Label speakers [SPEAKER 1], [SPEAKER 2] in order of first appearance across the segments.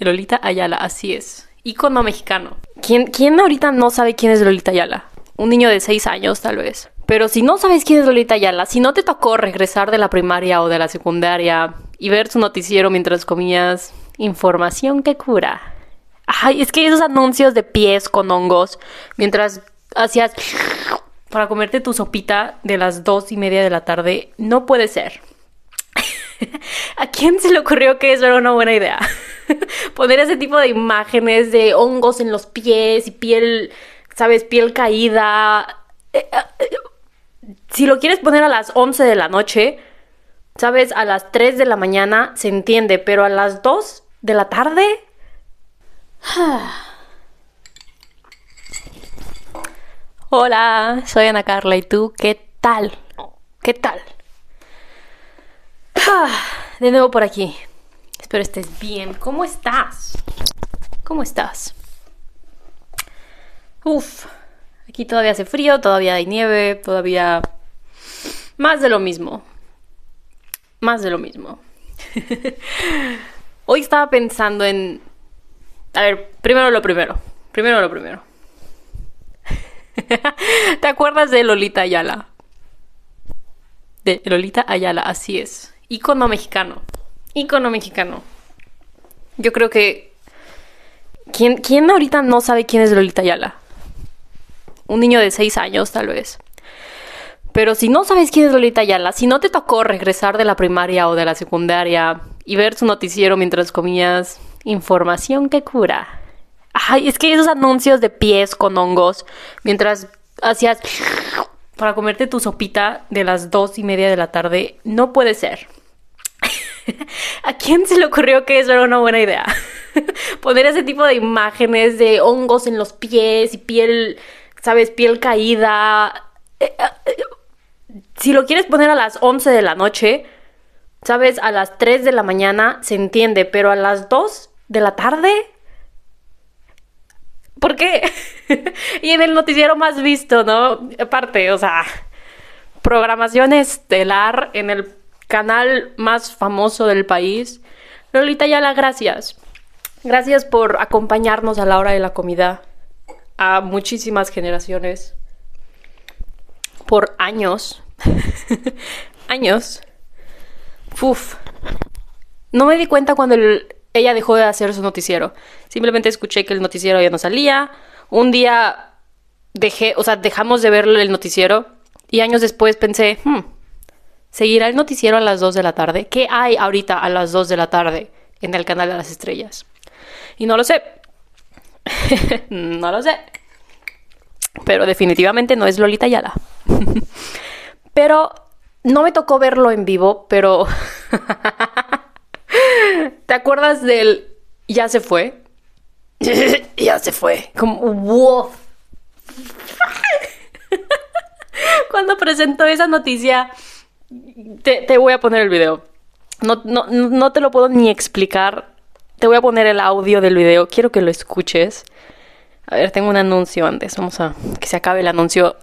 [SPEAKER 1] Lolita Ayala, así es. Ícono mexicano. ¿Quién, ¿Quién ahorita no sabe quién es Lolita Ayala? Un niño de 6 años, tal vez. Pero si no sabes quién es Lolita Ayala, si no te tocó regresar de la primaria o de la secundaria y ver su noticiero mientras comías información que cura. Ay, es que esos anuncios de pies con hongos mientras hacías para comerte tu sopita de las dos y media de la tarde, no puede ser. ¿A quién se le ocurrió que eso era una buena idea? Poner ese tipo de imágenes de hongos en los pies y piel, ¿sabes? Piel caída. Eh, eh, si lo quieres poner a las 11 de la noche, ¿sabes? A las 3 de la mañana se entiende, pero a las 2 de la tarde... Hola, soy Ana Carla y tú, ¿qué tal? ¿Qué tal? De nuevo por aquí. Espero estés bien. ¿Cómo estás? ¿Cómo estás? Uf, aquí todavía hace frío, todavía hay nieve, todavía... Más de lo mismo. Más de lo mismo. Hoy estaba pensando en... A ver, primero lo primero. Primero lo primero. ¿Te acuerdas de Lolita Ayala? De Lolita Ayala, así es. Ícono mexicano. Ícono mexicano. Yo creo que. ¿Quién, ¿Quién ahorita no sabe quién es Lolita Ayala? Un niño de 6 años, tal vez. Pero si no sabes quién es Lolita Ayala, si no te tocó regresar de la primaria o de la secundaria y ver su noticiero mientras comías información que cura. Ay, es que esos anuncios de pies con hongos mientras hacías para comerte tu sopita de las dos y media de la tarde, no puede ser. ¿A quién se le ocurrió que eso era una buena idea? Poner ese tipo de imágenes de hongos en los pies y piel, ¿sabes? Piel caída. Eh, eh, si lo quieres poner a las 11 de la noche, ¿sabes? A las 3 de la mañana se entiende, pero a las 2 de la tarde... ¿Por qué? y en el noticiero más visto, ¿no? Aparte, o sea, programación estelar en el canal más famoso del país. Lolita Yala, gracias. Gracias por acompañarnos a la hora de la comida a muchísimas generaciones. Por años. años. Uf. No me di cuenta cuando ella dejó de hacer su noticiero. Simplemente escuché que el noticiero ya no salía. Un día dejé, o sea, dejamos de ver el noticiero. Y años después pensé, hmm, ¿Seguirá el noticiero a las 2 de la tarde? ¿Qué hay ahorita a las 2 de la tarde en el canal de las estrellas? Y no lo sé. no lo sé. Pero definitivamente no es Lolita Yala. pero no me tocó verlo en vivo, pero... ¿Te acuerdas del... Ya se fue? ya se fue. Como... Wow. Cuando presentó esa noticia te, voy a poner el video. No, no, no te lo puedo ni explicar. Te voy a poner el audio del video. Quiero que lo escuches. A ver, tengo un anuncio antes. Vamos a que se acabe el anuncio.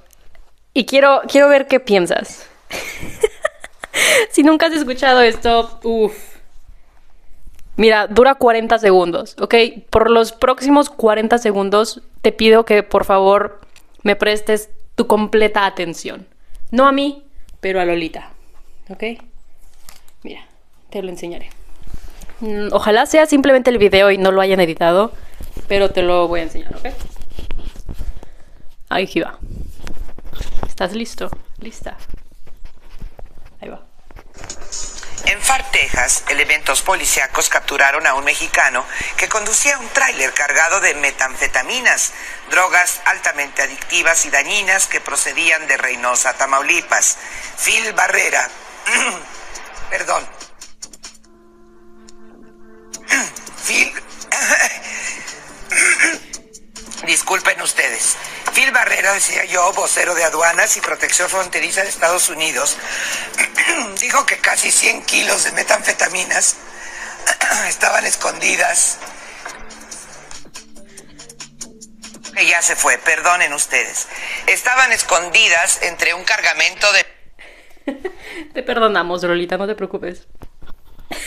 [SPEAKER 1] Y quiero, quiero ver qué piensas. si nunca has escuchado esto, uff. Mira, dura 40 segundos, ¿ok? Por los próximos 40 segundos te pido que por favor me prestes tu completa atención. No a mí, pero a Lolita. ¿Ok? Mira, te lo enseñaré. Mm, ojalá sea simplemente el video y no lo hayan editado, pero te lo voy a enseñar, ¿ok? Ahí va. ¿Estás listo? ¿Lista? Ahí va.
[SPEAKER 2] En Far, Texas, elementos policíacos capturaron a un mexicano que conducía un tráiler cargado de metanfetaminas, drogas altamente adictivas y dañinas que procedían de Reynosa, Tamaulipas. Phil Barrera, perdón, Phil, disculpen ustedes. Phil Barrera, decía yo, vocero de aduanas y protección fronteriza de Estados Unidos, dijo que casi 100 kilos de metanfetaminas estaban escondidas. Que ya se fue, perdonen ustedes. Estaban escondidas entre un cargamento de...
[SPEAKER 1] te perdonamos, Rolita, no te preocupes. ¿Qué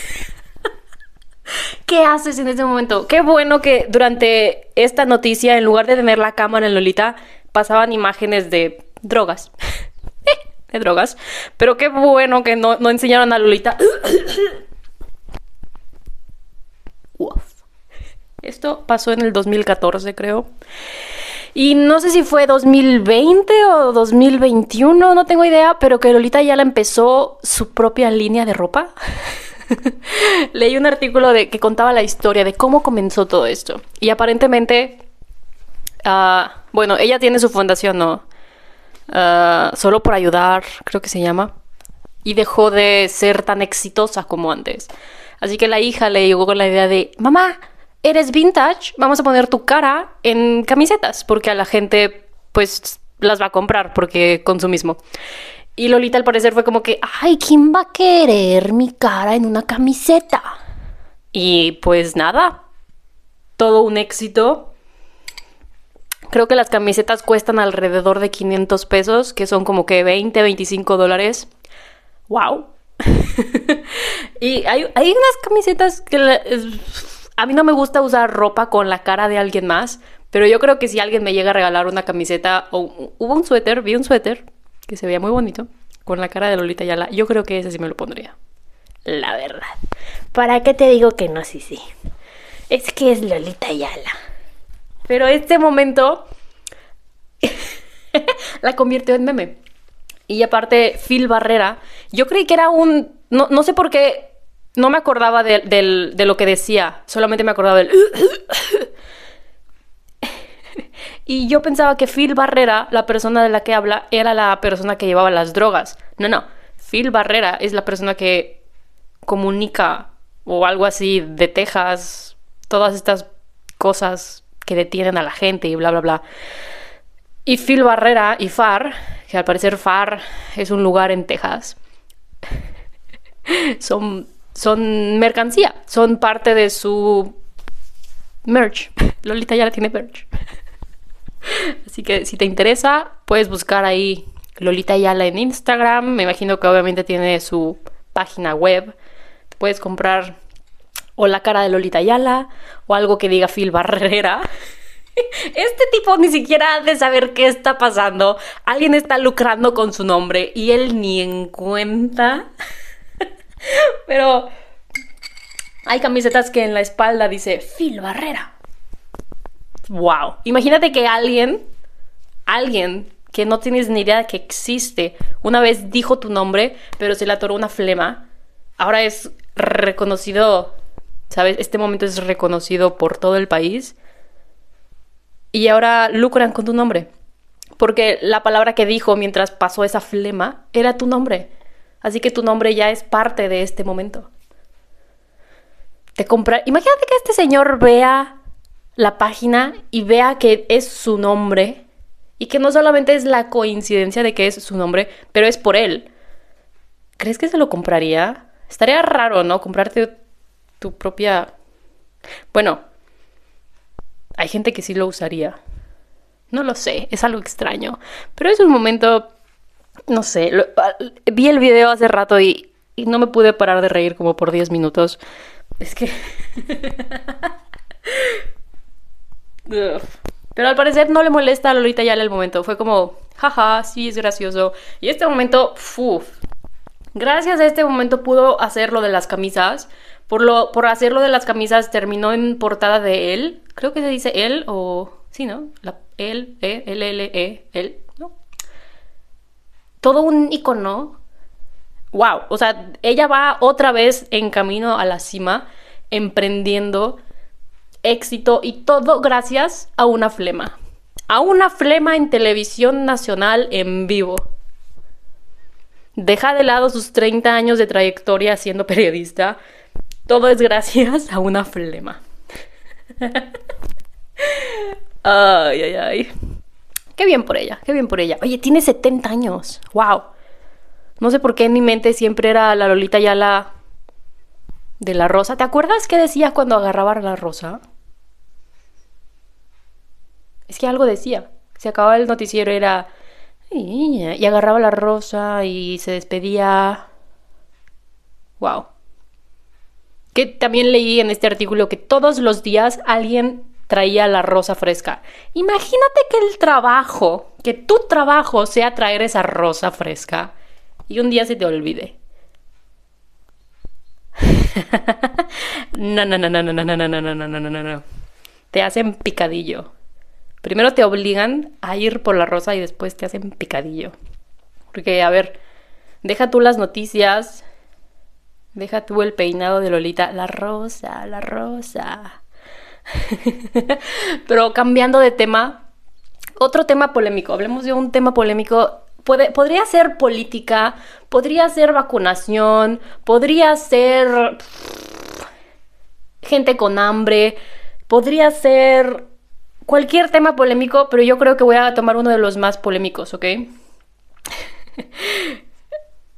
[SPEAKER 1] ¿qué haces en ese momento? Qué bueno que durante esta noticia, en lugar de tener la cámara en Lolita, pasaban imágenes de drogas. de drogas. Pero qué bueno que no, no enseñaron a Lolita. Uf. Esto pasó en el 2014, creo. Y no sé si fue 2020 o 2021, no tengo idea, pero que Lolita ya la empezó su propia línea de ropa. Leí un artículo de, que contaba la historia de cómo comenzó todo esto. Y aparentemente, ah, bueno, ella tiene su fundación, ¿no? Ah, solo por ayudar, creo que se llama. Y dejó de ser tan exitosa como antes. Así que la hija le llegó con la idea de, mamá, eres vintage, vamos a poner tu cara en camisetas, porque a la gente pues las va a comprar porque consumismo. Y Lolita al parecer fue como que, ay, ¿quién va a querer mi cara en una camiseta? Y pues nada, todo un éxito. Creo que las camisetas cuestan alrededor de 500 pesos, que son como que 20, 25 dólares. ¡Wow! y hay, unas camisetas que a mí no me gusta usar ropa con la cara de alguien más, pero yo creo que si alguien me llega a regalar una camiseta o hubo un suéter, vi un suéter que se veía muy bonito, con la cara de Lolita Yala, yo creo que ese sí me lo pondría. La verdad. ¿Para qué te digo que no? Sí, sí. Es que es Lolita Yala. Pero este momento la convirtió en meme. Y aparte, Phil Barrera, yo creí que era un... No, no sé por qué, no me acordaba de, lo que decía, solamente me acordaba del... Y yo pensaba que Phil Barrera, la persona de la que habla, era la persona que llevaba las drogas. No, no. Phil Barrera es la persona que comunica o algo así de Texas, todas estas cosas que detienen a la gente y bla, bla, bla. Y Phil Barrera y FAR, que al parecer FAR es un lugar en Texas, son, son mercancía, son parte de su merch. Lolita ya la tiene merch. Así que si te interesa, puedes buscar ahí Lolita Ayala en Instagram. Me imagino que obviamente tiene su página web. puedes comprar o la cara de Lolita Ayala o algo que diga Phil Barrera. Este tipo ni siquiera ha de saber qué está pasando. Alguien está lucrando con su nombre y él ni en cuenta. Pero hay camisetas que en la espalda dice Phil Barrera. Wow. Imagínate que alguien, alguien que no tienes ni idea de que existe, una vez dijo tu nombre, pero se le atoró una flema. Ahora es reconocido, ¿sabes? Este momento es reconocido por todo el país. Y ahora lucran con tu nombre. Porque la palabra que dijo mientras pasó esa flema era tu nombre. Así que tu nombre ya es parte de este momento. Te compra... Imagínate que este señor vea la página y vea que es su nombre y que no solamente es la coincidencia de que es su nombre, pero es por él. ¿Crees que se lo compraría? Estaría raro, ¿no? Comprarte tu propia... Bueno, hay gente que sí lo usaría. No lo sé, es algo extraño. Pero es un momento, no sé, vi el video hace rato y, no me pude parar de reír como por 10 minutos. Es que... Pero al parecer no le molesta a Lolita ya en el momento. Fue como, jaja, sí, es gracioso. Y este momento, uff. Gracias a este momento pudo hacer lo de las camisas. Por, lo, por hacer lo de las camisas terminó en portada de él. Creo que se dice él o... Sí, ¿no? La, él, E, L, L, E, él. Todo un icono. Wow. O sea, ella va otra vez en camino a la cima, emprendiendo éxito y todo gracias a una flema. A una flema en televisión nacional en vivo. Deja de lado sus 30 años de trayectoria siendo periodista. Todo es gracias a una flema. ay, ay, ay. Qué bien por ella, qué bien por ella. Oye, tiene 70 años. Wow. No sé por qué en mi mente siempre era la Lolita ya la de la rosa. ¿Te acuerdas qué decía cuando agarraba la rosa? Es que algo decía. Se acababa el noticiero, era... Y agarraba la rosa y se despedía. Wow. que también leí en este artículo que todos los días alguien traía la rosa fresca. Imagínate que el trabajo, que tu trabajo sea traer esa rosa fresca y un día se te olvide. no, no, no, no, no, no, no, no, no, no, no, no, no. Te hacen picadillo. Primero te obligan a ir por la rosa y después te hacen picadillo. Porque, a ver, deja tú las noticias, deja tú el peinado de Lolita, la rosa, la rosa. Pero cambiando de tema, otro tema polémico, hablemos de un tema polémico. Puede, podría ser política, podría ser vacunación, podría ser gente con hambre, podría ser cualquier tema polémico, pero yo creo que voy a tomar uno de los más polémicos, ¿ok?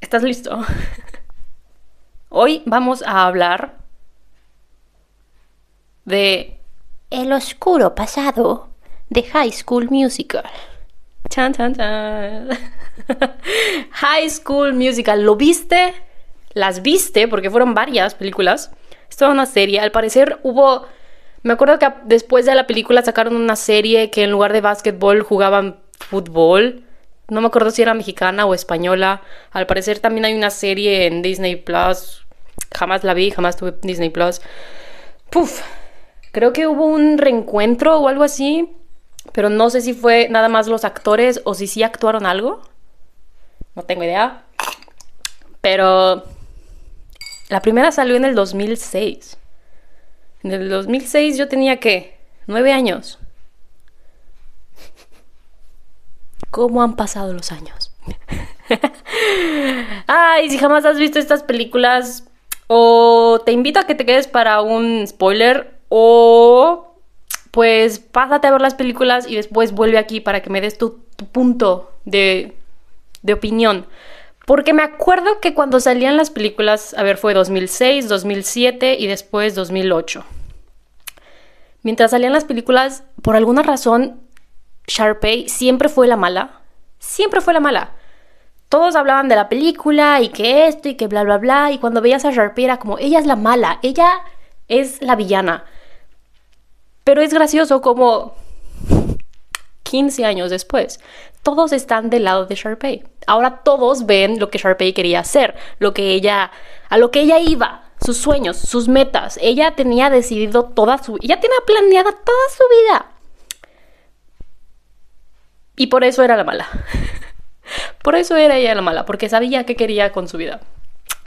[SPEAKER 1] ¿Estás listo? Hoy vamos a hablar de el oscuro pasado de High School Musical. Chan, chan, chan. High School Musical. ¿Lo viste? ¿Las viste? Porque fueron varias películas. Esto era una serie. Al parecer hubo... Me acuerdo que después de la película sacaron una serie que en lugar de básquetbol jugaban fútbol. No me acuerdo si era mexicana o española. Al parecer también hay una serie en Disney Plus. Jamás la vi, jamás tuve Disney Plus. Puf, Creo que hubo un reencuentro o algo así, pero no sé si fue nada más los actores o si sí actuaron algo. No tengo idea. Pero la primera salió en el 2006. En el 2006 yo tenía que nueve años. ¿Cómo han pasado los años? Ay, si jamás has visto estas películas, o te invito a que te quedes para un spoiler, o pues pásate a ver las películas y después vuelve aquí para que me des tu, punto de, de opinión. Porque me acuerdo que cuando salían las películas, a ver, fue 2006, 2007 y después 2008. Mientras salían las películas, por alguna razón, Sharpay siempre fue la mala. Siempre fue la mala. Todos hablaban de la película y que esto y que bla, bla, bla. Y cuando veías a Sharpay era como, ella es la mala, ella es la villana. Pero es gracioso como 15 años después, todos están del lado de Sharpay. Ahora todos ven lo que Sharpay quería hacer, lo que ella, a lo que ella iba, sus sueños, sus metas. Ella tenía decidido toda su, ella tenía planeada toda su vida. Y por eso era la mala. por eso era ella la mala, porque sabía qué quería con su vida.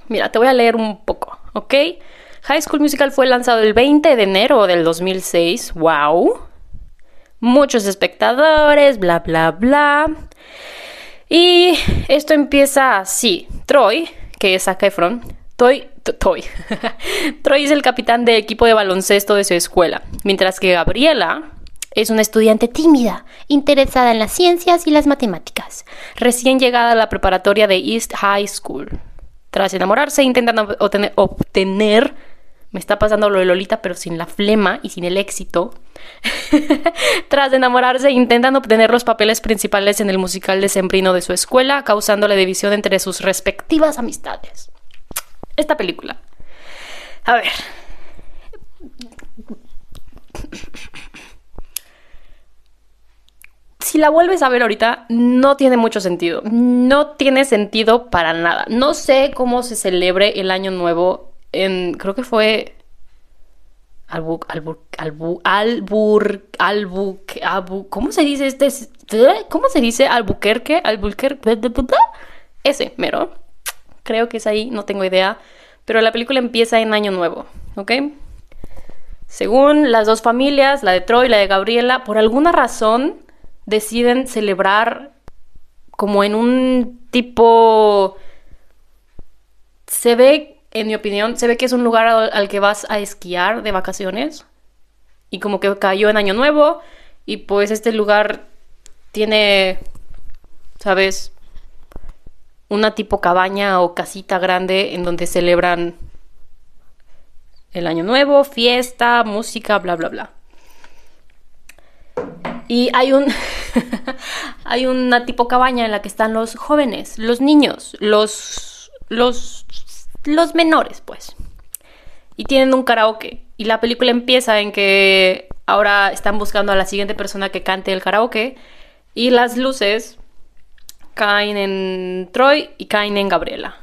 [SPEAKER 1] Mira, te voy a leer un poco, ¿ok? High School Musical fue lanzado el 20 de enero del 2006. ¡Wow! Muchos espectadores, bla, bla, bla. Y esto empieza así. Troy, que es Zac Efron, Troy, Troy. Troy es el capitán del equipo de baloncesto de su escuela, mientras que Gabriela es una estudiante tímida, interesada en las ciencias y las matemáticas, recién llegada a la preparatoria de East High School. Tras enamorarse, intentan obtener, obtener me está pasando lo de Lolita, pero sin la flema y sin el éxito. Tras enamorarse, intentan obtener los papeles principales en el musical de Sembrino de su escuela, causando la división entre sus respectivas amistades. Esta película. A ver. Si la vuelves a ver ahorita, no tiene mucho sentido. No tiene sentido para nada. No sé cómo se celebre el año nuevo en, creo que fue Albu, albu, albu, albur, albu, albu, ¿cómo se dice este? ¿Cómo se dice Albuquerque? Albuquerque, ese, mero. Creo que es ahí, no tengo idea. Pero la película empieza en Año Nuevo, ¿ok? Según las dos familias, la de Troy y la de Gabriela, por alguna razón deciden celebrar como en un tipo... Se ve en mi opinión, se ve que es un lugar al, que vas a esquiar de vacaciones. Y como que cayó en Año Nuevo. Y pues este lugar tiene, ¿sabes? Una tipo cabaña o casita grande en donde celebran el Año Nuevo, fiesta, música, bla, bla, bla. Y hay un. hay una tipo cabaña en la que están los jóvenes, los niños, los. los los menores, pues. y tienen un karaoke. Y la película empieza en que ahora están buscando a la siguiente persona que cante el karaoke y las luces caen en Troy y caen en Gabriela.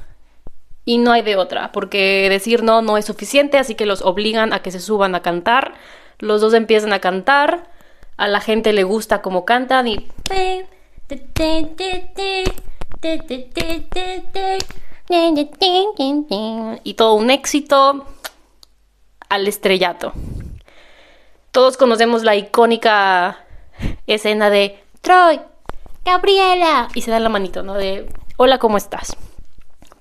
[SPEAKER 1] Y no hay de otra, porque decir no no es suficiente, así que los obligan a que se suban a cantar. Los dos empiezan a cantar, a la gente le gusta como cantan y... Y todo un éxito al estrellato. Todos conocemos la icónica escena de Troy, Gabriela, y se dan la manito, ¿no? De, hola, ¿cómo estás?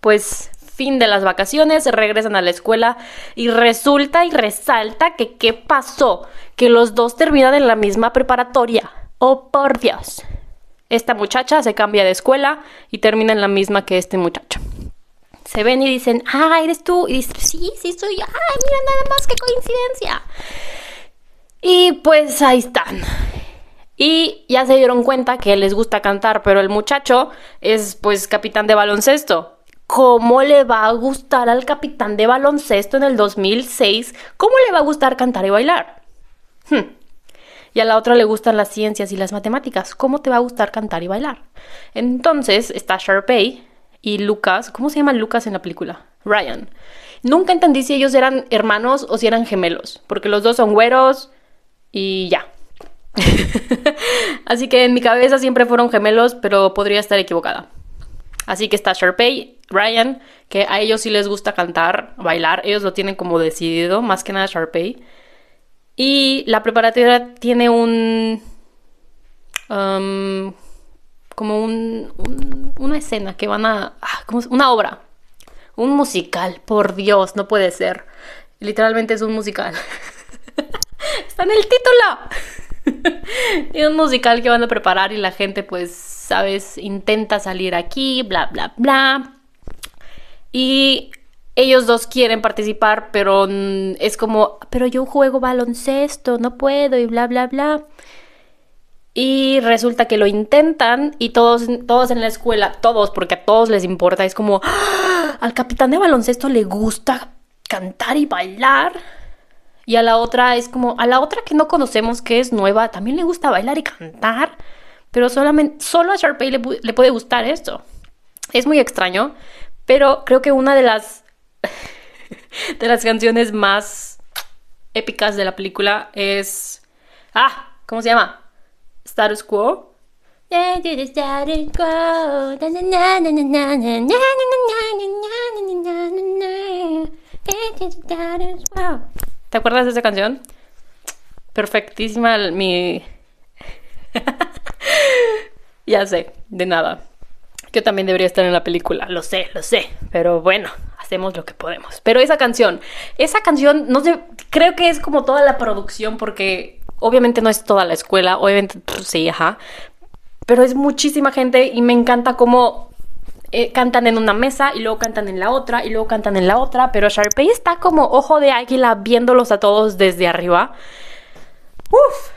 [SPEAKER 1] Pues fin de las vacaciones, regresan a la escuela y resulta y resalta que qué pasó, que los dos terminan en la misma preparatoria. Oh, por Dios. Esta muchacha se cambia de escuela y termina en la misma que este muchacho. Se ven y dicen, ah, eres tú. Y dicen, sí, sí, soy yo. Ay, mira nada más, qué coincidencia. Y pues ahí están. Y ya se dieron cuenta que les gusta cantar, pero el muchacho es pues capitán de baloncesto. ¿Cómo le va a gustar al capitán de baloncesto en el 2006? ¿Cómo le va a gustar cantar y bailar? Hmm. Y a la otra le gustan las ciencias y las matemáticas. ¿Cómo te va a gustar cantar y bailar? Entonces está Sharpay y Lucas. ¿Cómo se llama Lucas en la película? Ryan. Nunca entendí si ellos eran hermanos o si eran gemelos, porque los dos son güeros y ya. Así que en mi cabeza siempre fueron gemelos, pero podría estar equivocada. Así que está Sharpay, Ryan, que a ellos sí les gusta cantar, bailar, ellos lo tienen como decidido, más que nada Sharpay. Y la preparatoria tiene un... Um, como un, una escena que van a... Ah, como una obra. Un musical, por Dios, no puede ser. Literalmente es un musical. Está en el título. y un musical que van a preparar y la gente pues, sabes, intenta salir aquí, bla, bla, bla. Y ellos dos quieren participar, pero es como, pero yo juego baloncesto, no puedo y bla, bla, bla. Y resulta que lo intentan y todos, todos en la escuela, todos, porque a todos les importa, es como, ¡Ah! al capitán de baloncesto le gusta cantar y bailar. Y a la otra es como, a la otra que no conocemos, que es nueva, también le gusta bailar y cantar, pero solamente, solo a Sharpay le, le puede gustar esto. Es muy extraño, pero creo que una de las, de las canciones más épicas de la película es, ah, ¿cómo se llama? Status Quo. ¿Te acuerdas de esa canción? Perfectísima mi... ya sé, de nada. Yo también debería estar en la película, lo sé, lo sé, pero bueno, hacemos lo que podemos. Pero esa canción, esa canción, no sé, creo que es como toda la producción porque obviamente no es toda la escuela, obviamente pues, sí, ajá, pero es muchísima gente y me encanta cómo eh, cantan en una mesa y luego cantan en la otra y luego cantan en la otra, pero Sharpay está como ojo de águila viéndolos a todos desde arriba. Uf,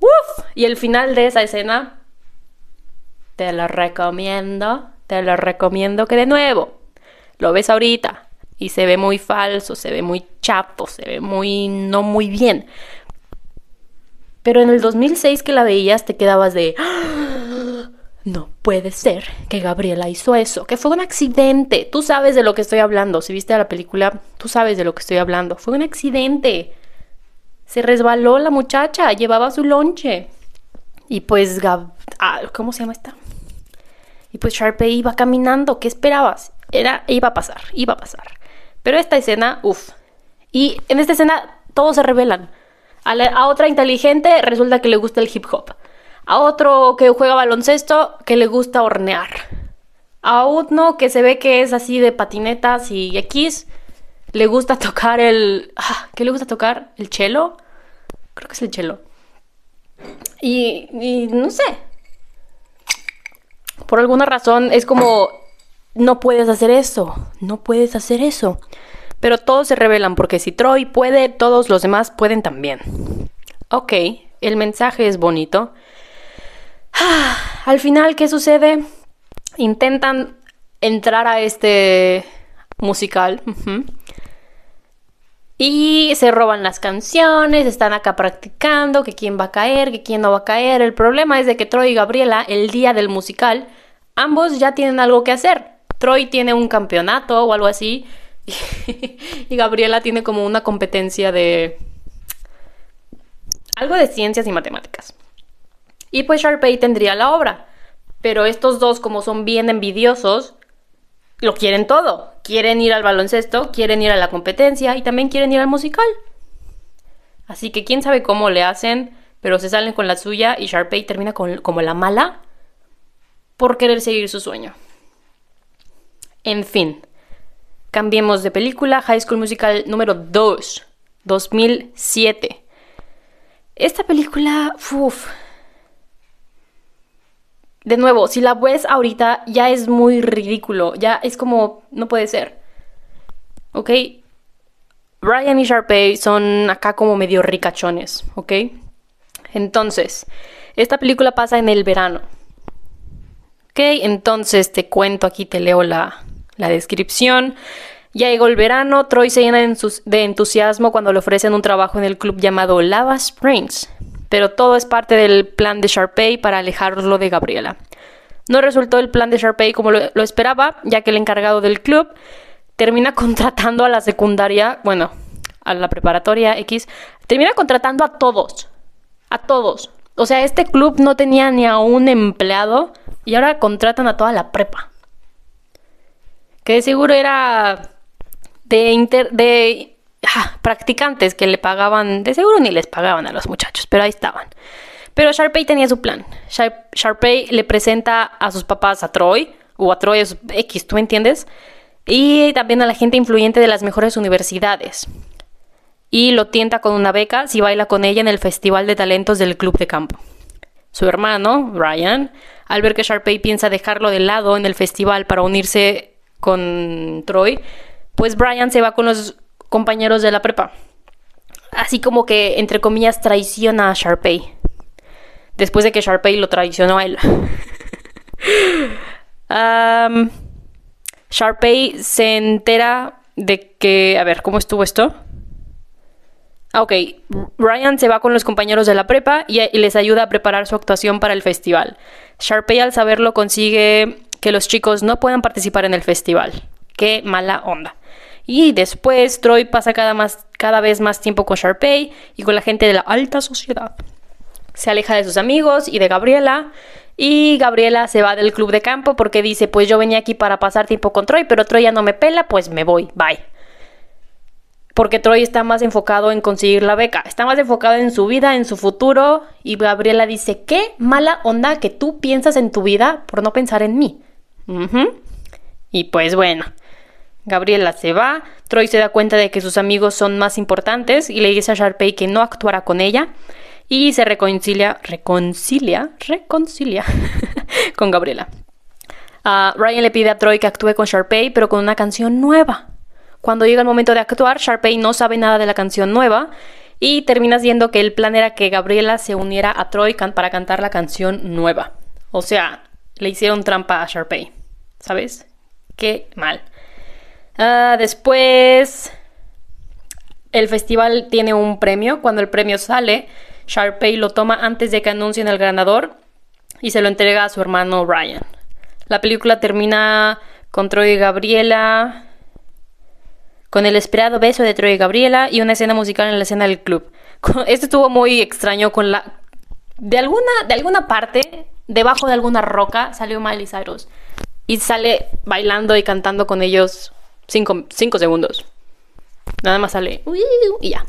[SPEAKER 1] uf. Y el final de esa escena, te lo recomiendo, te lo recomiendo que de nuevo lo ves ahorita y se ve muy falso, se ve muy chapo, se ve muy no muy bien. Pero en el 2006 que la veías te quedabas de no puede ser que Gabriela hizo eso, que fue un accidente. Tú sabes de lo que estoy hablando. Si viste la película, tú sabes de lo que estoy hablando. Fue un accidente. Se resbaló la muchacha, llevaba su lonche. Y pues, ah, ¿cómo se llama esta? Y pues Sharpay iba caminando. ¿Qué esperabas? Era, iba a pasar, iba a pasar. Pero esta escena, uff. Y en esta escena todos se revelan. A otra inteligente resulta que le gusta el hip hop a otro que juega baloncesto que le gusta hornear, a uno que se ve que es así de patinetas y X, le gusta tocar el... Ah, ¿Qué le gusta tocar? ¿El chelo? Creo que es el chelo. Y, y no sé. Por alguna razón es como, no puedes hacer eso, no puedes hacer eso. Pero todos se revelan porque si Troy puede, todos los demás pueden también. Ok, el mensaje es bonito. Al final, ¿qué sucede? Intentan entrar a este musical. Y se roban las canciones, están acá practicando, que quién va a caer, que quién no va a caer. El problema es de que Troy y Gabriela, el día del musical, ambos ya tienen algo que hacer. Troy tiene un campeonato o algo así. y Gabriela tiene como una competencia de... Algo de ciencias y matemáticas. Y pues Sharpay tendría la obra. Pero estos dos, como son bien envidiosos, lo quieren todo. Quieren ir al baloncesto, quieren ir a la competencia y también quieren ir al musical. Así que quién sabe cómo le hacen, pero se salen con la suya y Sharpay termina con, como la mala por querer seguir su sueño. En fin, cambiemos de película. High School Musical número 2, 2007. Esta película, uff, de nuevo, si la ves ahorita ya es muy ridículo, ya es como, no puede ser. ¿Ok? Ryan y Sharpay son acá como medio ricachones, ¿ok? Entonces, esta película pasa en el verano. ¿Ok? Entonces te cuento aquí, te leo la, la descripción. Ya llegó el verano, Troy se llena de entusiasmo cuando le ofrecen un trabajo en el club llamado Lava Springs pero todo es parte del plan de Sharpay para alejarlo de Gabriela. No resultó el plan de Sharpay como lo, esperaba, ya que el encargado del club termina contratando a la secundaria, bueno, a la preparatoria X, termina contratando a todos, a todos. O sea, este club no tenía ni a un empleado y ahora contratan a toda la prepa. Que de seguro era de, de practicantes que le pagaban, de seguro ni les pagaban a los muchachos, pero ahí estaban. Pero Sharpay tenía su plan. Sharpay le presenta a sus papás a Troy, o a Troy X, ¿tú me entiendes? Y también a la gente influyente de las mejores universidades. Y lo tienta con una beca si baila con ella en el Festival de Talentos del Club de Campo. Su hermano, Ryan, al ver que Sharpay piensa dejarlo de lado en el festival para unirse con Troy, pues Brian se va con los compañeros de la prepa. Así como que, entre comillas, traiciona a Sharpay. Después de que Sharpay lo traicionó a él. Sharpay se entera de que... A ver, ¿cómo estuvo esto? Ah, ok. Ryan se va con los compañeros de la prepa y, y, les ayuda a preparar su actuación para el festival. Sharpay al saberlo consigue que los chicos no puedan participar en el festival. Qué mala onda. Y después Troy pasa cada, más, cada vez más tiempo con Sharpay y con la gente de la alta sociedad. Se aleja de sus amigos y de Gabriela. Y Gabriela se va del club de campo porque dice, pues yo venía aquí para pasar tiempo con Troy, pero Troy ya no me pela, pues me voy, bye. Porque Troy está más enfocado en conseguir la beca, está más enfocado en su vida, en su futuro. Y Gabriela dice, qué mala onda que tú piensas en tu vida por no pensar en mí. Y pues bueno, Gabriela se va, Troy se da cuenta de que sus amigos son más importantes y le dice a Sharpay que no actuará con ella y se reconcilia, reconcilia, reconcilia con Gabriela. Uh, Ryan le pide a Troy que actúe con Sharpay pero con una canción nueva. Cuando llega el momento de actuar, Sharpay no sabe nada de la canción nueva y termina siendo que el plan era que Gabriela se uniera a Troy para cantar la canción nueva. O sea, le hicieron trampa a Sharpay. ¿Sabes? Qué mal. Ah, después, el festival tiene un premio. Cuando el premio sale, Sharpay lo toma antes de que anuncien el ganador y se lo entrega a su hermano Ryan. La película termina con Troy y Gabriela, con el esperado beso de Troy y Gabriela y una escena musical en la escena del club. Este estuvo muy extraño con la... De alguna, de alguna parte, debajo de alguna roca, salió Miley Cyrus. Y sale bailando y cantando con ellos Cinco, segundos. Nada más sale y ya.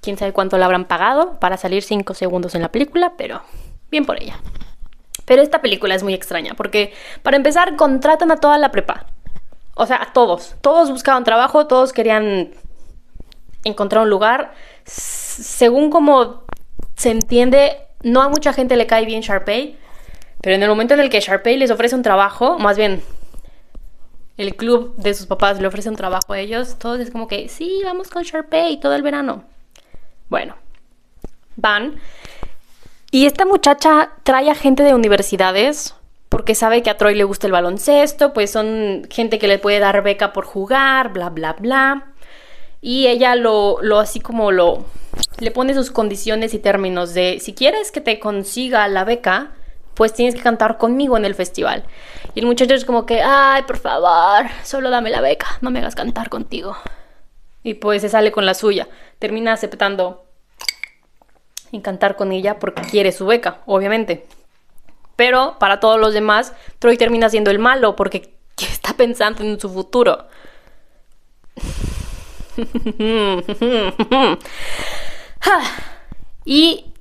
[SPEAKER 1] Quién sabe cuánto le habrán pagado para salir cinco segundos en la película, pero bien por ella. Pero esta película es muy extraña porque, para empezar, contratan a toda la prepa. O sea, a todos. Todos buscaban trabajo, todos querían encontrar un lugar. según como se entiende, no a mucha gente le cae bien Sharpay, pero en el momento en el que Sharpay les ofrece un trabajo, más bien el club de sus papás le ofrece un trabajo a ellos, todos es como que, sí, vamos con Sharpay todo el verano. Bueno, van. Y esta muchacha trae a gente de universidades porque sabe que a Troy le gusta el baloncesto, pues son gente que le puede dar beca por jugar, bla, bla, bla. Y ella lo, lo así como lo, le pone sus condiciones y términos de si quieres que te consiga la beca, pues tienes que cantar conmigo en el festival. Y el muchacho es como que, ay, por favor, solo dame la beca, no me hagas cantar contigo. Y pues se sale con la suya. Termina aceptando y cantar con ella porque quiere su beca, obviamente. Pero para todos los demás, Troy termina siendo el malo porque está pensando en su futuro. y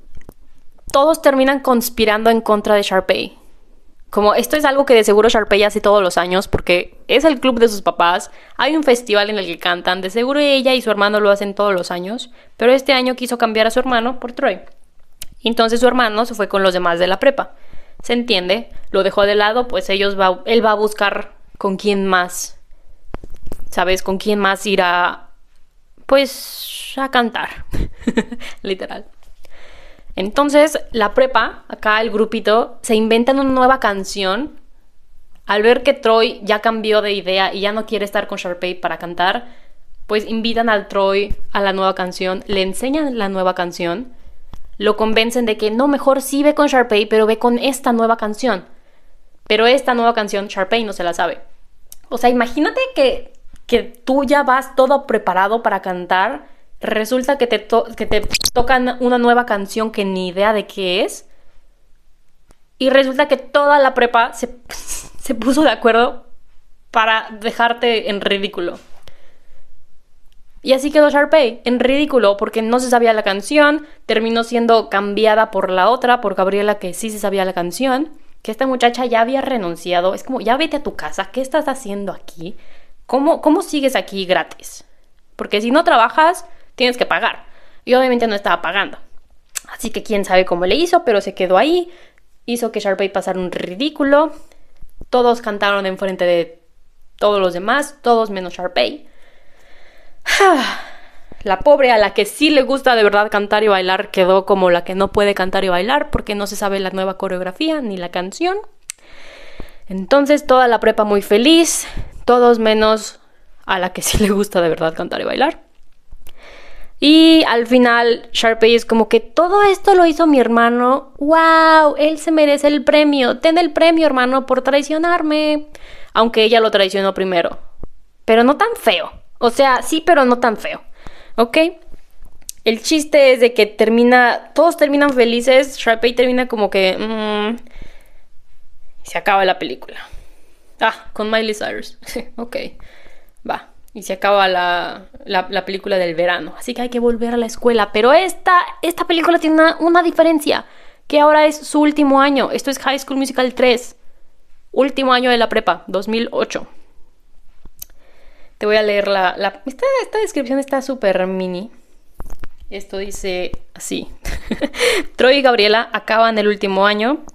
[SPEAKER 1] todos terminan conspirando en contra de Sharpay. Como esto es algo que de seguro Sharpay hace todos los años porque es el club de sus papás, hay un festival en el que cantan, de seguro ella y su hermano lo hacen todos los años, pero este año quiso cambiar a su hermano por Troy. Entonces su hermano se fue con los demás de la prepa. ¿Se entiende? Lo dejó de lado, pues ellos va, él va a buscar con quién más, ¿sabes? Con quién más ir a, pues, a cantar, literal. Entonces, la prepa, acá el grupito, se inventan una nueva canción. Al ver que Troy ya cambió de idea y ya no quiere estar con Sharpay para cantar, pues invitan al Troy a la nueva canción, le enseñan la nueva canción, lo convencen de que no, mejor sí ve con Sharpay, pero ve con esta nueva canción. Pero esta nueva canción Sharpay no se la sabe. O sea, imagínate que, que tú ya vas todo preparado para cantar resulta que te, que te tocan una nueva canción que ni idea de qué es. Y resulta que toda la prepa se, se puso de acuerdo para dejarte en ridículo. Y así quedó Sharpay, en ridículo, porque no se sabía la canción, terminó siendo cambiada por la otra, por Gabriela, que sí se sabía la canción, que esta muchacha ya había renunciado. Es como, ya vete a tu casa, ¿qué estás haciendo aquí? ¿Cómo, cómo sigues aquí gratis? Porque si no trabajas, tienes que pagar. Y obviamente no estaba pagando. Así que quién sabe cómo le hizo, pero se quedó ahí. Hizo que Sharpay pasara un ridículo. Todos cantaron enfrente de todos los demás, todos menos Sharpay. La pobre a la que sí le gusta de verdad cantar y bailar quedó como la que no puede cantar y bailar porque no se sabe la nueva coreografía ni la canción. Entonces toda la prepa muy feliz, todos menos a la que sí le gusta de verdad cantar y bailar. Y al final Sharpay es como que todo esto lo hizo mi hermano. ¡Wow! Él se merece el premio. Ten el premio, hermano, por traicionarme. Aunque ella lo traicionó primero. Pero no tan feo. O sea, sí, pero no tan feo. ¿Ok? El chiste es de que termina. Todos terminan felices. Sharpay termina como que. Mm, se acaba la película. Ah, con Miley Cyrus. ok. Va y se acaba la, película del verano. Así que hay que volver a la escuela. Pero esta, esta película tiene una, una, diferencia, que ahora es su último año. Esto es High School Musical 3. Último año de la prepa, 2008. Te voy a leer la... la esta, esta descripción está súper mini. Esto dice así. Troy y Gabriela acaban el último año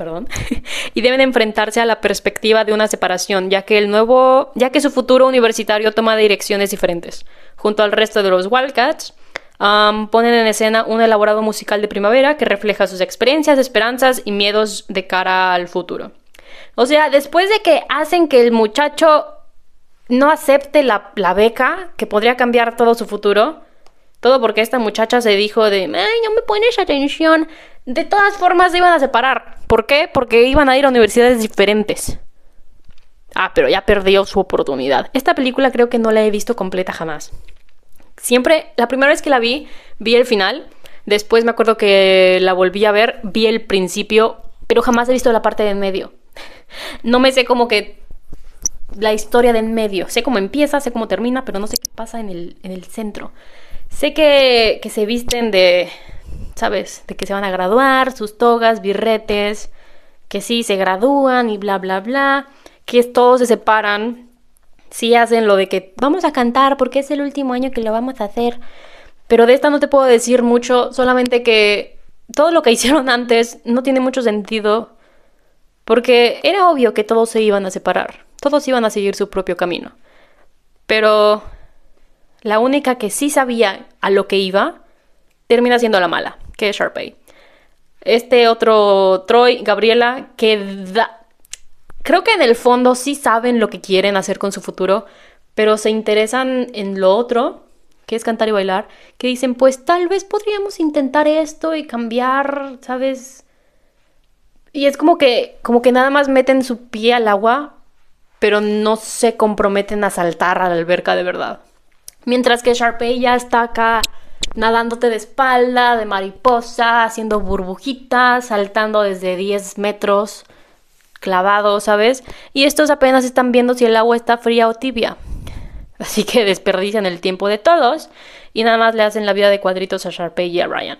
[SPEAKER 1] perdón, y deben enfrentarse a la perspectiva de una separación, ya que el nuevo, ya que su futuro universitario toma direcciones diferentes. Junto al resto de los Wildcats, ponen en escena un elaborado musical de primavera que refleja sus experiencias, esperanzas y miedos de cara al futuro. O sea, después de que hacen que el muchacho no acepte la, beca, que podría cambiar todo su futuro, todo porque esta muchacha se dijo de, ay, no me pones atención. De todas formas se iban a separar. ¿Por qué? Porque iban a ir a universidades diferentes. Ah, pero ya perdió su oportunidad. Esta película creo que no la he visto completa jamás. Siempre, la primera vez que la vi, vi el final. Después me acuerdo que la volví a ver, vi el principio, pero jamás he visto la parte de en medio. No me sé como que la historia de en medio. Sé cómo empieza, sé cómo termina, pero no sé qué pasa en el, en el centro. Sé que, se visten de, ¿sabes? De que se van a graduar, sus togas, birretes, que sí, se gradúan y bla, bla, bla, que todos se separan, sí hacen lo de que vamos a cantar porque es el último año que lo vamos a hacer, pero de esta no te puedo decir mucho, solamente que todo lo que hicieron antes no tiene mucho sentido, porque era obvio que todos se iban a separar, todos iban a seguir su propio camino, pero la única que sí sabía a lo que iba, termina siendo la mala, que es Sharpay. Este otro Troy, Gabriela, que da... Creo que en el fondo sí saben lo que quieren hacer con su futuro, pero se interesan en lo otro, que es cantar y bailar, que dicen, pues tal vez podríamos intentar esto y cambiar, ¿sabes? Y es como que, como que nada más meten su pie al agua, pero no se comprometen a saltar a la alberca de verdad. Mientras que Sharpay ya está acá nadándote de espalda, de mariposa, haciendo burbujitas, saltando desde 10 metros, clavado, ¿sabes? Y estos apenas están viendo si el agua está fría o tibia. Así que desperdician el tiempo de todos y nada más le hacen la vida de cuadritos a Sharpay y a Ryan.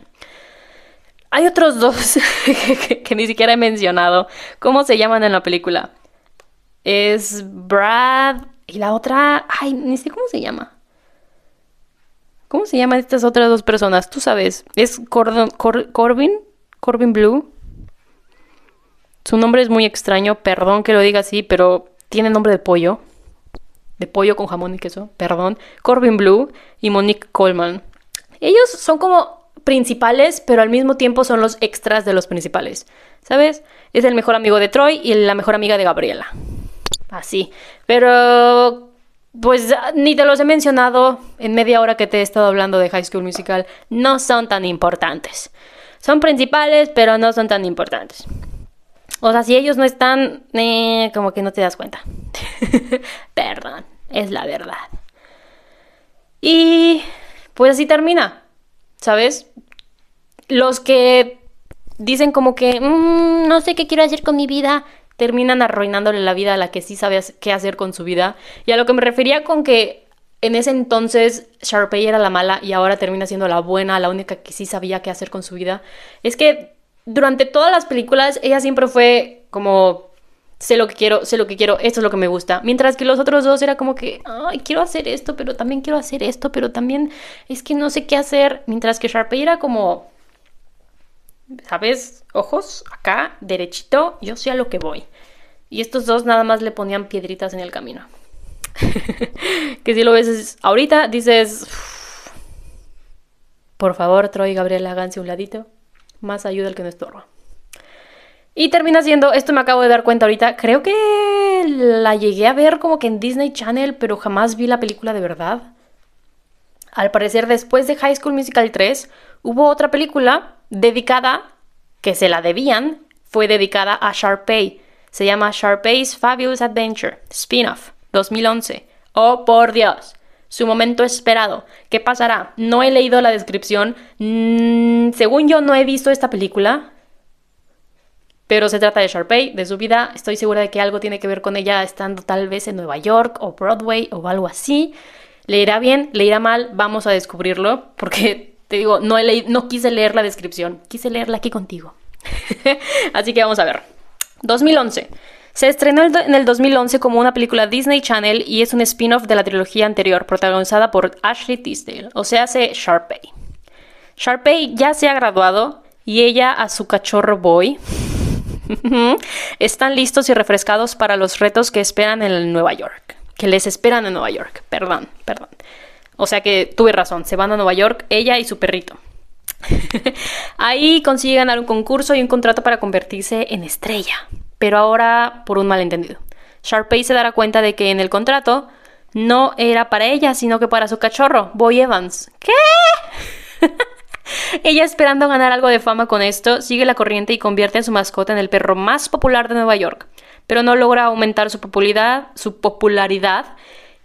[SPEAKER 1] Hay otros dos que, ni siquiera he mencionado. ¿Cómo se llaman en la película? Es Brad y la otra... Ay, ni sé cómo se llama. ¿Cómo se llaman estas otras dos personas? Tú sabes. Es Corbin. Corbin Blue. Su nombre es muy extraño. Perdón que lo diga así, pero tiene nombre de pollo. De pollo con jamón y queso. Perdón. Corbin Blue y Monique Coleman. Ellos son como principales, pero al mismo tiempo son los extras de los principales. ¿Sabes? Es el mejor amigo de Troy y la mejor amiga de Gabriela. Así. Pero pues ah, ni te los he mencionado en media hora que te he estado hablando de High School Musical. No son tan importantes. Son principales, pero no son tan importantes. O sea, si ellos no están, eh, como que no te das cuenta. Perdón, es la verdad. Y pues así termina, ¿sabes? Los que dicen como que, mm, no sé qué quiero hacer con mi vida, terminan arruinándole la vida a la que sí sabe qué hacer con su vida. Y a lo que me refería con que en ese entonces Sharpay era la mala y ahora termina siendo la buena, la única que sí sabía qué hacer con su vida, es que durante todas las películas ella siempre fue como sé lo que quiero, sé lo que quiero, esto es lo que me gusta. Mientras que los otros dos era como que, ay, quiero hacer esto, pero también quiero hacer esto, pero también es que no sé qué hacer. Mientras que Sharpay era como, ¿sabes? Ojos acá, derechito, yo sé a lo que voy. Y estos dos nada más le ponían piedritas en el camino. que si lo ves ahorita, dices, por favor, Troy y Gabriel, háganse un ladito. Más ayuda el que no estorba. Y termina siendo, esto me acabo de dar cuenta ahorita, creo que la llegué a ver como que en Disney Channel, pero jamás vi la película de verdad. Al parecer, después de High School Musical 3, hubo otra película dedicada, que se la debían, fue dedicada a Sharpay. Se llama Sharpay's Fabulous Adventure, spin-off, 2011. Oh, por Dios. Su momento esperado. ¿Qué pasará? No he leído la descripción. Mm, según yo, no he visto esta película. Pero se trata de Sharpay, de su vida. Estoy segura de que algo tiene que ver con ella estando tal vez en Nueva York o Broadway o algo así. ¿Le irá bien? ¿Le irá mal? Vamos a descubrirlo. Porque te digo, no, no quise leer la descripción. Quise leerla aquí contigo. así que vamos a ver. 2011. Se estrenó en el 2011 como una película Disney Channel y es un spin-off de la trilogía anterior, protagonizada por Ashley Tisdale, o sea, hace Sharpay. Sharpay ya se ha graduado y ella a su cachorro boy están listos y refrescados para los retos que esperan en Nueva York. Que les esperan en Nueva York. Perdón, perdón. O sea que tuve razón, se van a Nueva York ella y su perrito. Ahí consigue ganar un concurso y un contrato para convertirse en estrella, pero ahora por un malentendido. Sharpay se dará cuenta de que en el contrato no era para ella, sino que para su cachorro, Boy Evans. ¿Qué? ella esperando ganar algo de fama con esto, sigue la corriente y convierte a su mascota en el perro más popular de Nueva York, pero no logra aumentar su popularidad, su popularidad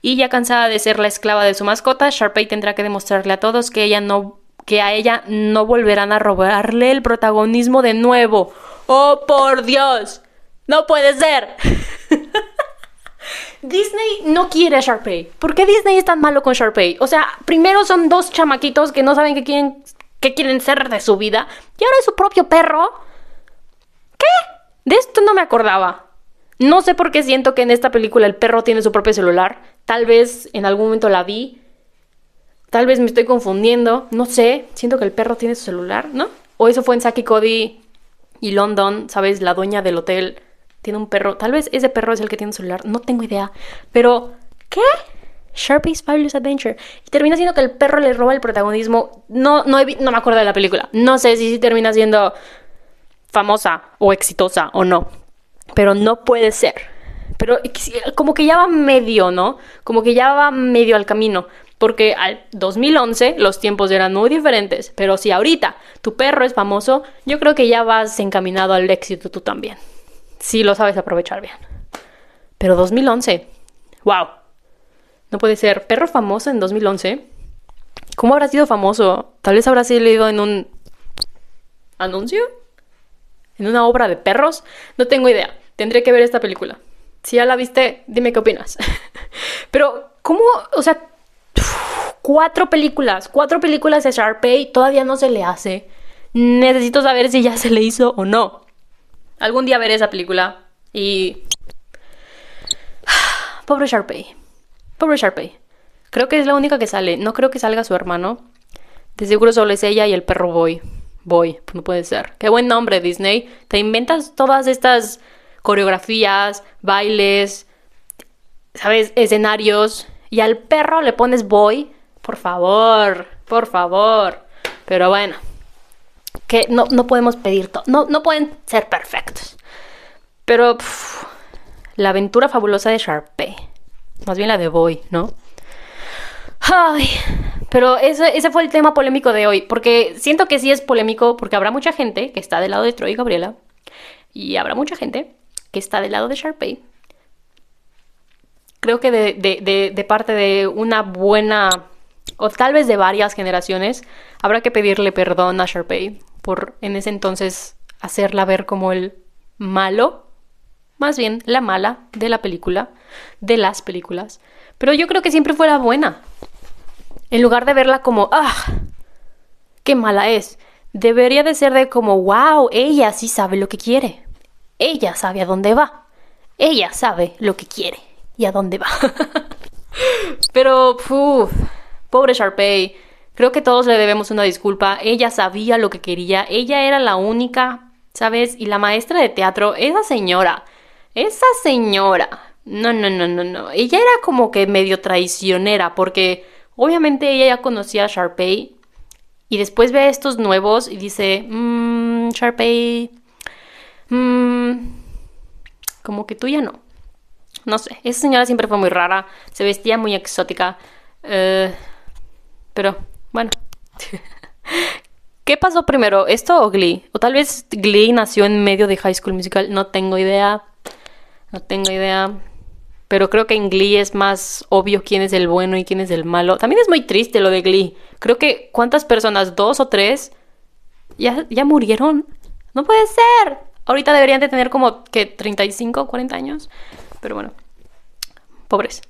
[SPEAKER 1] y ya cansada de ser la esclava de su mascota, Sharpay tendrá que demostrarle a todos que ella no que a ella no volverán a robarle el protagonismo de nuevo. ¡Oh, por Dios! ¡No puede ser! Disney no quiere a Sharpay. ¿Por qué Disney es tan malo con Sharpay? O sea, primero son dos chamaquitos que no saben qué quieren, qué quieren ser de su vida. Y ahora es su propio perro. ¿Qué? De esto no me acordaba. No sé por qué siento que en esta película el perro tiene su propio celular. Tal vez en algún momento la vi Tal vez me estoy confundiendo, no sé, siento que el perro tiene su celular, ¿no? O eso fue en Saki Cody y London, ¿sabes? La dueña del hotel tiene un perro. Tal vez ese perro es el que tiene un celular, no tengo idea. Pero, ¿qué? Sharpie's Fabulous Adventure. Y termina siendo que el perro le roba el protagonismo. No, no, no me acuerdo de la película. No sé si, si termina siendo famosa o exitosa o no. Pero no puede ser Pero como que ya va medio, ¿no? Como que ya va medio al camino. Porque al 2011 los tiempos eran muy diferentes. Pero si ahorita tu perro es famoso, yo creo que ya vas encaminado al éxito tú también. Si lo sabes aprovechar bien. Pero 2011, wow. No puede ser. Perro famoso en 2011. ¿Cómo habrá sido famoso? Tal vez habrá sido en un anuncio. ¿En una obra de perros? No tengo idea. Tendré que ver esta película. Si ya la viste, dime qué opinas. Pero, ¿cómo? O sea, cuatro películas, cuatro películas de Sharpay todavía no se le hace. Necesito saber si ya se le hizo o no. Algún día veré esa película y... Pobre Sharpay. Pobre Sharpay. Creo que es la única que sale. No creo que salga su hermano. De seguro solo es ella y el perro Boy. Boy, no puede ser. Qué buen nombre, Disney. Te inventas todas estas coreografías, bailes, ¿sabes? Escenarios. Y al perro le pones Boy. Por favor, por favor. Pero bueno, que no, podemos pedir todo. No, no pueden ser perfectos. Pero la aventura fabulosa de Sharpay. Más bien la de Boy, ¿no? Ay, pero ese, ese fue el tema polémico de hoy. Porque siento que sí es polémico porque habrá mucha gente que está del lado de Troy y Gabriela. Y habrá mucha gente que está del lado de Sharpay. Creo que de, de, de parte de una buena, o tal vez de varias generaciones, habrá que pedirle perdón a Sharpay por en ese entonces hacerla ver como el malo, más bien la mala de la película, de las películas. Pero yo creo que siempre fue la buena. En lugar de verla como, ah, qué mala es, debería de ser de como, wow, ella sí sabe lo que quiere. Ella sabe a dónde va. Ella sabe lo que quiere y a dónde va. Pero, uff, pobre Sharpay. Creo que todos le debemos una disculpa. Ella sabía lo que quería. Ella era la única, ¿sabes? Y la maestra de teatro, esa señora, esa señora. No, no, no, no, no. Ella era como que medio traicionera porque obviamente ella ya conocía a Sharpay y después ve a estos nuevos y dice, mmm, Sharpay, mmm, como que tú ya no. No sé, esa señora siempre fue muy rara, se vestía muy exótica, eh, pero bueno. ¿Qué pasó primero? ¿Esto o Glee? O tal vez Glee nació en medio de High School Musical. No tengo idea. No tengo idea. Pero creo que en Glee es más obvio quién es el bueno y quién es el malo. También es muy triste lo de Glee. Creo que cuántas personas, dos o tres, ya, ya murieron. No puede ser. Ahorita deberían de tener como que 35, 40 años. Pero bueno. Pobres.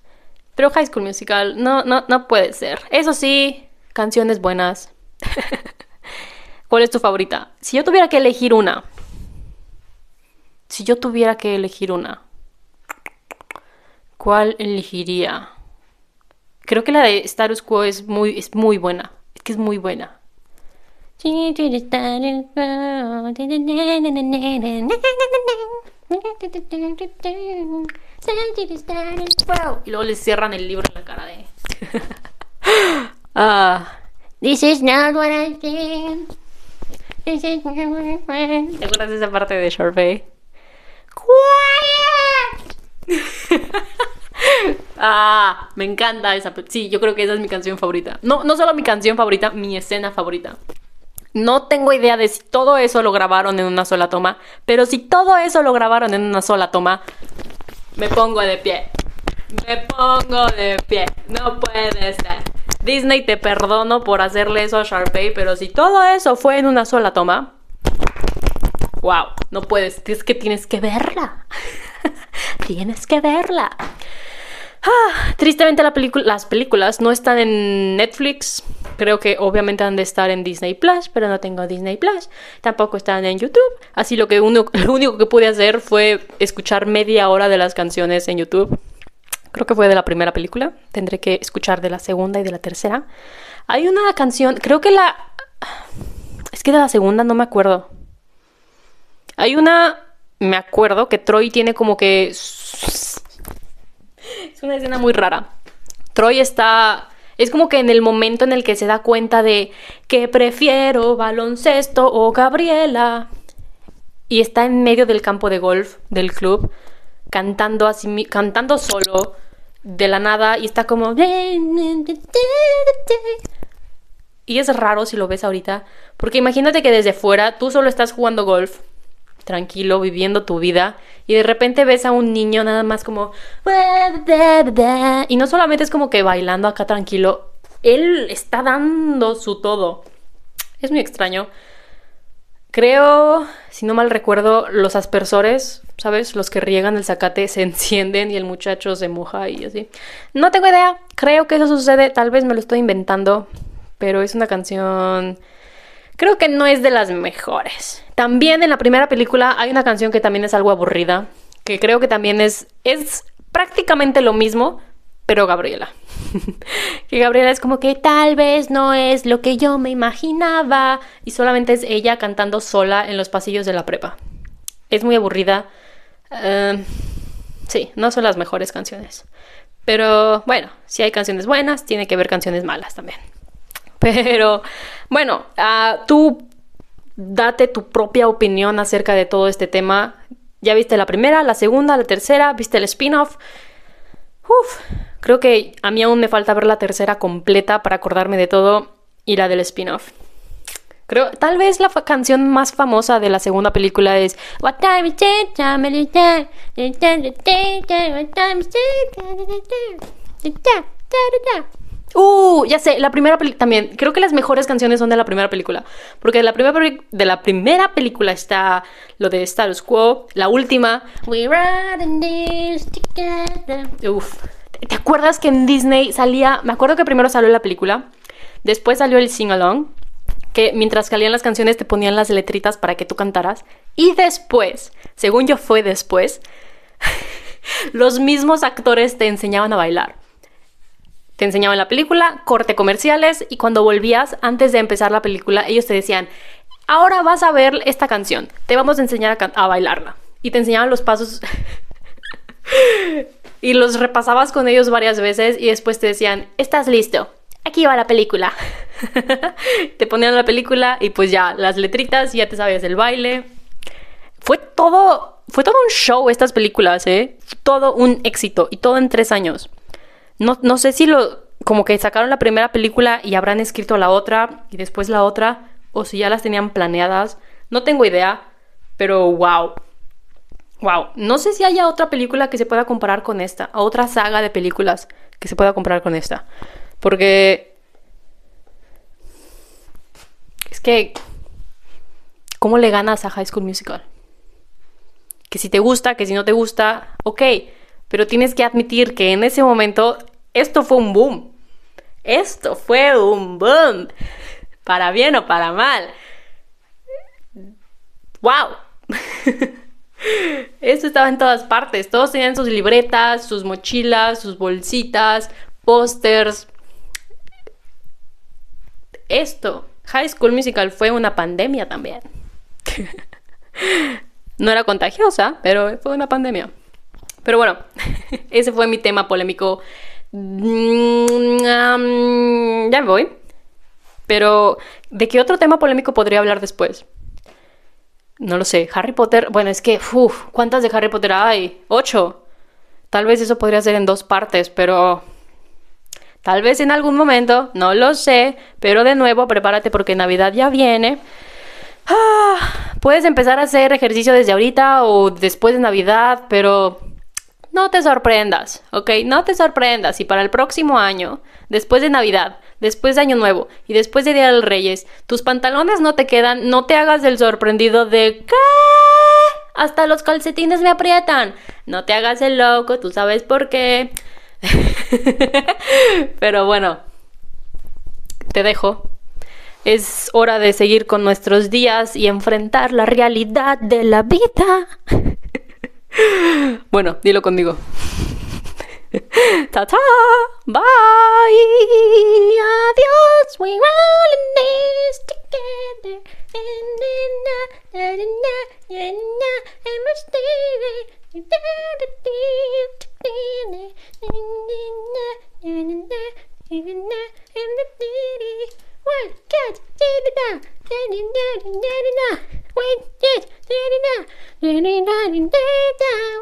[SPEAKER 1] Pero High School Musical no, no, no puede ser. Eso sí, Canciones buenas. ¿Cuál es tu favorita? Si yo tuviera que elegir una. Si yo tuviera que elegir una. ¿Cuál elegiría? Creo que la de Status Quo es muy, es muy buena. Es que es muy buena. Y luego le cierran el libro en la cara de. Ah, this is not what I think. This is not what I ¿Te acuerdas de esa parte de Sharpay? ¡Quiet! ah, me encanta esa. Sí, yo creo que esa es mi canción favorita. No, no solo mi canción favorita, mi escena favorita. No tengo idea de si todo eso lo grabaron en una sola toma, pero si todo eso lo grabaron en una sola toma, me pongo de pie. Me pongo de pie. No puede ser. Disney te perdono por hacerle eso a Sharpay, pero si todo eso fue en una sola toma, wow, no puedes, es que tienes que verla. tienes que verla. Ah, tristemente la las películas no están en Netflix. Creo que obviamente han de estar en Disney Plus, pero no tengo Disney Plus. Tampoco están en YouTube. Así lo que uno, lo único que pude hacer fue escuchar media hora de las canciones en YouTube. Creo que fue de la primera película. Tendré que escuchar de la segunda y de la tercera. Hay una canción, creo que la... Es que de la segunda no me acuerdo. Hay una... Me acuerdo que Troy tiene como que... Una escena muy rara. Troy está... Es como que en el momento en el que se da cuenta de que prefiero baloncesto o Gabriela. Y está en medio del campo de golf del club cantando así, cantando solo de la nada y está como... Y es raro si lo ves ahorita, porque imagínate que desde fuera tú solo estás jugando golf, tranquilo, viviendo tu vida, y de repente ves a un niño nada más como... Y no solamente es como que bailando acá tranquilo, él está dando su todo. Es muy extraño. Creo, si no mal recuerdo, los aspersores, ¿sabes? Los que riegan el zacate se encienden y el muchacho se moja y así. No tengo idea. Creo que eso sucede. Tal vez me lo estoy inventando pero es una canción... Creo que no es de las mejores. También en la primera película hay una canción que también es algo aburrida, que creo que también es, es prácticamente lo mismo, pero Gabriela. que Gabriela es como que tal vez no es lo que yo me imaginaba y solamente es ella cantando sola en los pasillos de la prepa. Es muy aburrida. Em, sí, no son las mejores canciones. Pero bueno, si hay canciones buenas, tiene que haber canciones malas también. Pero bueno, ah, tú date tu propia opinión acerca de todo este tema. Ya viste la primera, la segunda, la tercera, viste el spin-off. Uf, creo que a mí aún me falta ver la tercera completa para acordarme de todo y la del spin-off. Creo, tal vez la canción más famosa de la segunda película es What time is Uh, ya sé, la primera película también. Creo que las mejores canciones son de la primera película. Porque de la primera, de la primera película está lo de Status Quo. La última. We this together. Uf. ¿Te acuerdas que en Disney salía? Me acuerdo que primero salió la película. Después salió el sing along. Que mientras salían las canciones te ponían las letritas para que tú cantaras. Y después, según yo fue después, los mismos actores te enseñaban a bailar. Te enseñaban la película, corte comerciales y cuando volvías antes de empezar la película ellos te decían, ahora vas a ver esta canción, te vamos a enseñar a, bailarla. Y te enseñaban los pasos y los repasabas con ellos varias veces y después te decían, estás listo, aquí va la película. te ponían la película y pues ya, las letritas ya te sabías el baile. Fue todo, fue todo un show estas películas, ¿eh? Todo un éxito y todo en tres años. No, no sé si lo. como que sacaron la primera película y habrán escrito la otra y después la otra, o si ya las tenían planeadas. No tengo idea, pero wow. Wow. No sé si haya otra película que se pueda comparar con esta, o otra saga de películas que se pueda comparar con esta. Porque. Es que. ¿Cómo le ganas a High School Musical? Que si te gusta, que si no te gusta, ok pero tienes que admitir que en ese momento esto fue un boom. Esto fue un boom. Para bien o para mal. ¡Wow! Esto estaba en todas partes. Todos tenían sus libretas, sus mochilas, sus bolsitas, pósters. Esto, High School Musical, fue una pandemia también. no era contagiosa, pero fue una pandemia. Pero bueno, ese fue mi tema polémico. Mm, ya voy. Pero, ¿de qué otro tema polémico podría hablar después? No lo sé. Harry Potter. Bueno, es que, uff, ¿cuántas de Harry Potter hay? Ocho. Tal vez eso podría ser en dos partes, pero. Tal vez en algún momento, no lo sé, pero de nuevo, prepárate porque Navidad ya viene. Ah, puedes empezar a hacer ejercicio desde ahorita o después de Navidad, pero no te sorprendas, ¿ok? No te sorprendas si para el próximo año, después de Navidad, después de Año Nuevo y después de Día de los Reyes, tus pantalones no te quedan, no te hagas el sorprendido de ¿qué? Hasta los calcetines me aprietan. No te hagas el loco, tú sabes por qué. Pero bueno, te dejo. Es hora de seguir con nuestros días y enfrentar la realidad de la vida. Bueno, dilo conmigo. Ta ta, bye, adiós, we're all in this together. One, cat, Wait! Yes! da da da da da da da da